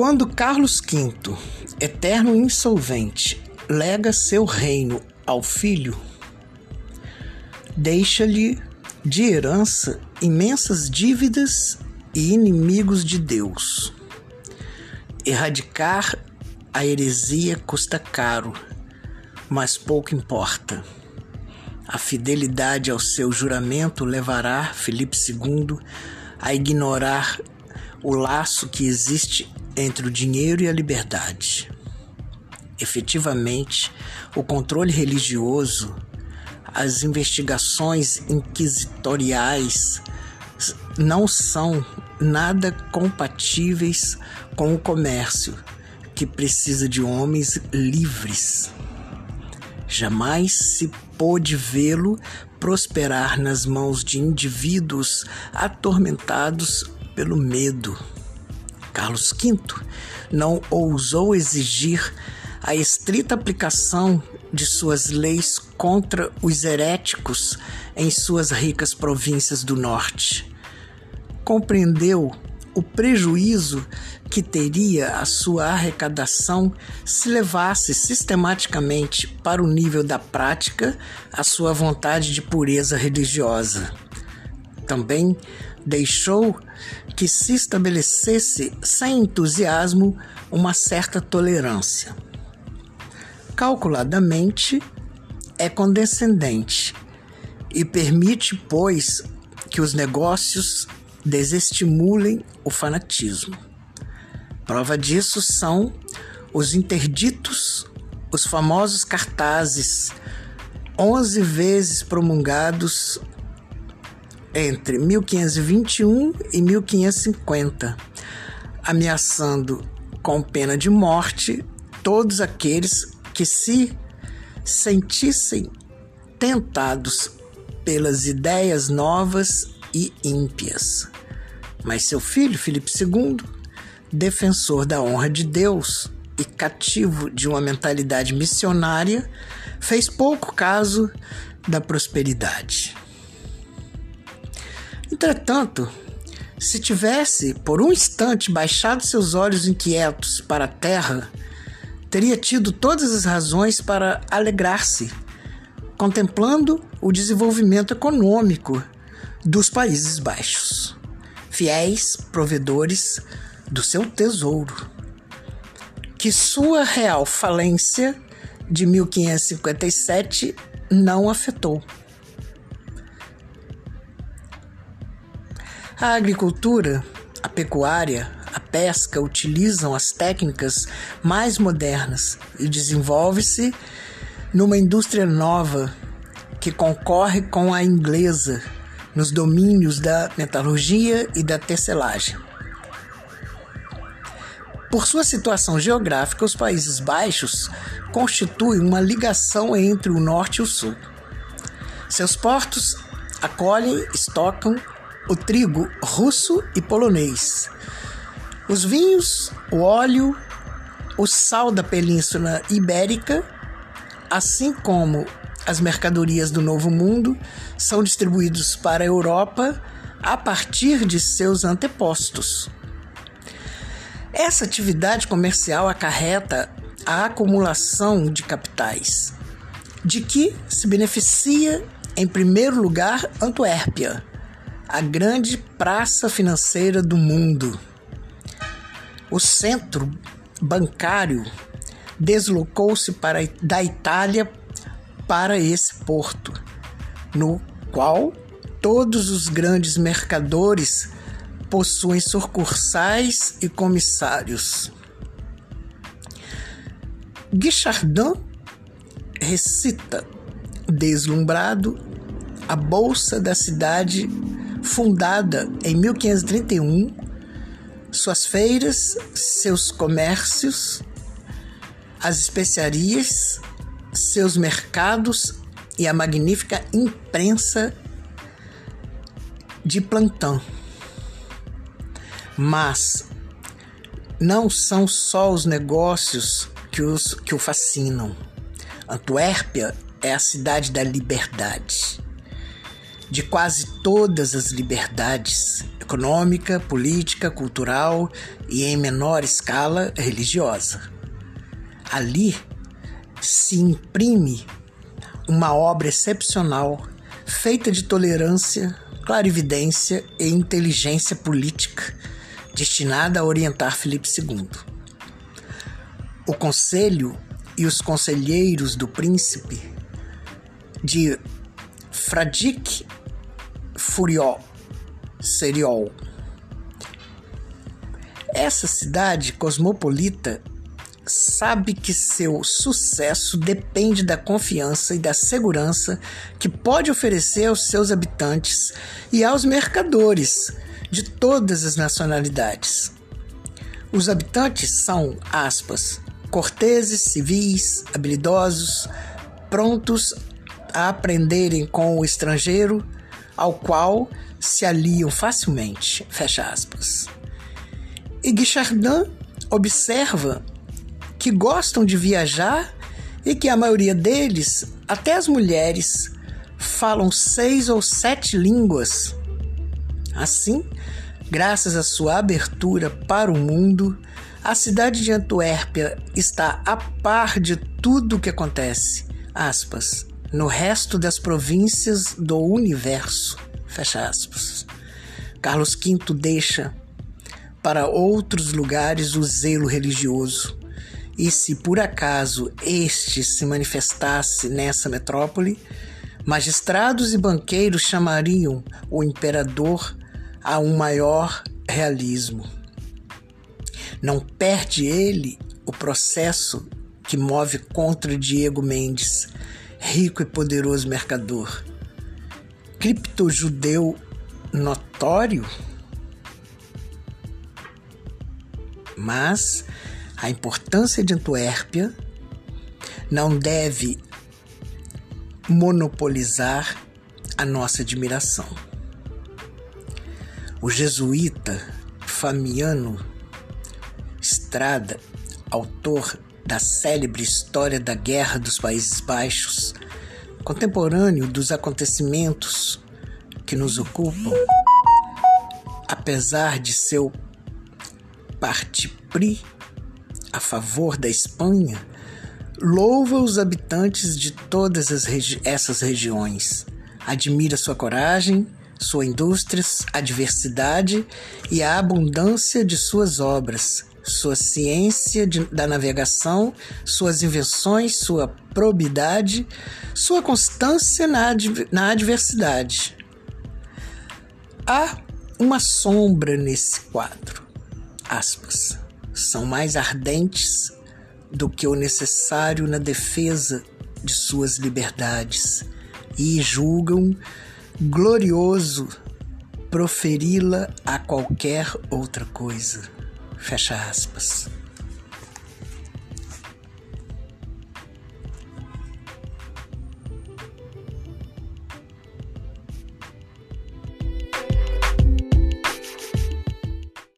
Quando Carlos V, eterno insolvente, lega seu reino ao filho, deixa-lhe de herança imensas dívidas e inimigos de Deus. Erradicar a heresia custa caro, mas pouco importa. A fidelidade ao seu juramento levará Felipe II a ignorar o laço que existe entre o dinheiro e a liberdade. Efetivamente, o controle religioso, as investigações inquisitoriais não são nada compatíveis com o comércio, que precisa de homens livres. Jamais se pôde vê-lo prosperar nas mãos de indivíduos atormentados pelo medo. Carlos V não ousou exigir a estrita aplicação de suas leis contra os heréticos em suas ricas províncias do norte. Compreendeu o prejuízo que teria a sua arrecadação se levasse sistematicamente para o nível da prática a sua vontade de pureza religiosa. Também deixou que se estabelecesse sem entusiasmo uma certa tolerância. Calculadamente, é condescendente e permite, pois, que os negócios desestimulem o fanatismo. Prova disso são os interditos, os famosos cartazes, onze vezes promulgados entre 1521 e 1550, ameaçando com pena de morte todos aqueles que se sentissem tentados pelas ideias novas e ímpias. Mas seu filho, Filipe II, defensor da honra de Deus e cativo de uma mentalidade missionária, fez pouco caso da prosperidade. Entretanto, se tivesse por um instante baixado seus olhos inquietos para a terra, teria tido todas as razões para alegrar-se, contemplando o desenvolvimento econômico dos Países Baixos, fiéis provedores do seu tesouro, que sua real falência de 1557 não afetou. A agricultura, a pecuária, a pesca utilizam as técnicas mais modernas e desenvolve-se numa indústria nova que concorre com a inglesa nos domínios da metalurgia e da tecelagem. Por sua situação geográfica, os Países Baixos constituem uma ligação entre o norte e o sul. Seus portos acolhem, estocam o trigo russo e polonês, os vinhos, o óleo, o sal da Península Ibérica, assim como as mercadorias do Novo Mundo, são distribuídos para a Europa a partir de seus antepostos. Essa atividade comercial acarreta a acumulação de capitais, de que se beneficia, em primeiro lugar, Antuérpia, a grande praça financeira do mundo. O centro bancário deslocou-se para da Itália para esse porto, no qual todos os grandes mercadores possuem sucursais e comissários. Guichardin recita, deslumbrado, a bolsa da cidade fundada em 1531, suas feiras, seus comércios, as especiarias, seus mercados e a magnífica imprensa de plantão. Mas não são só os negócios que, os, que o fascinam. Antuérpia é a cidade da liberdade de quase todas as liberdades econômica, política, cultural e, em menor escala, religiosa. Ali se imprime uma obra excepcional feita de tolerância, clarividência e inteligência política, destinada a orientar Felipe II. O conselho e os conselheiros do príncipe de Fradique Furiol Seriol. Essa cidade cosmopolita sabe que seu sucesso depende da confiança e da segurança que pode oferecer aos seus habitantes e aos mercadores de todas as nacionalidades. Os habitantes são, aspas, corteses, civis, habilidosos, prontos a aprenderem com o estrangeiro, ao qual se aliam facilmente, fecha aspas. E Guichardin observa que gostam de viajar e que a maioria deles, até as mulheres, falam seis ou sete línguas. Assim, graças à sua abertura para o mundo, a cidade de Antuérpia está a par de tudo o que acontece, aspas, no resto das províncias do universo, fecha aspas. Carlos V deixa para outros lugares o zelo religioso, e se por acaso este se manifestasse nessa metrópole, magistrados e banqueiros chamariam o imperador a um maior realismo. Não perde ele o processo que move contra Diego Mendes, rico e poderoso mercador. Criptojudeu notório? Mas a importância de Antuérpia não deve monopolizar a nossa admiração. O jesuíta Famiano Estrada, autor da célebre História da Guerra dos Países Baixos, contemporâneo dos acontecimentos que nos ocupam, apesar de seu parti-pris a favor da Espanha, louva os habitantes de todas regi essas regiões, admira sua coragem, sua indústria, a diversidade e a abundância de suas obras, sua ciência de, da navegação, suas invenções, sua probidade, sua constância na, na adversidade. Há uma sombra nesse quadro. Aspas são mais ardentes do que o necessário na defesa de suas liberdades e julgam glorioso proferi-la a qualquer outra coisa. Fecha aspas.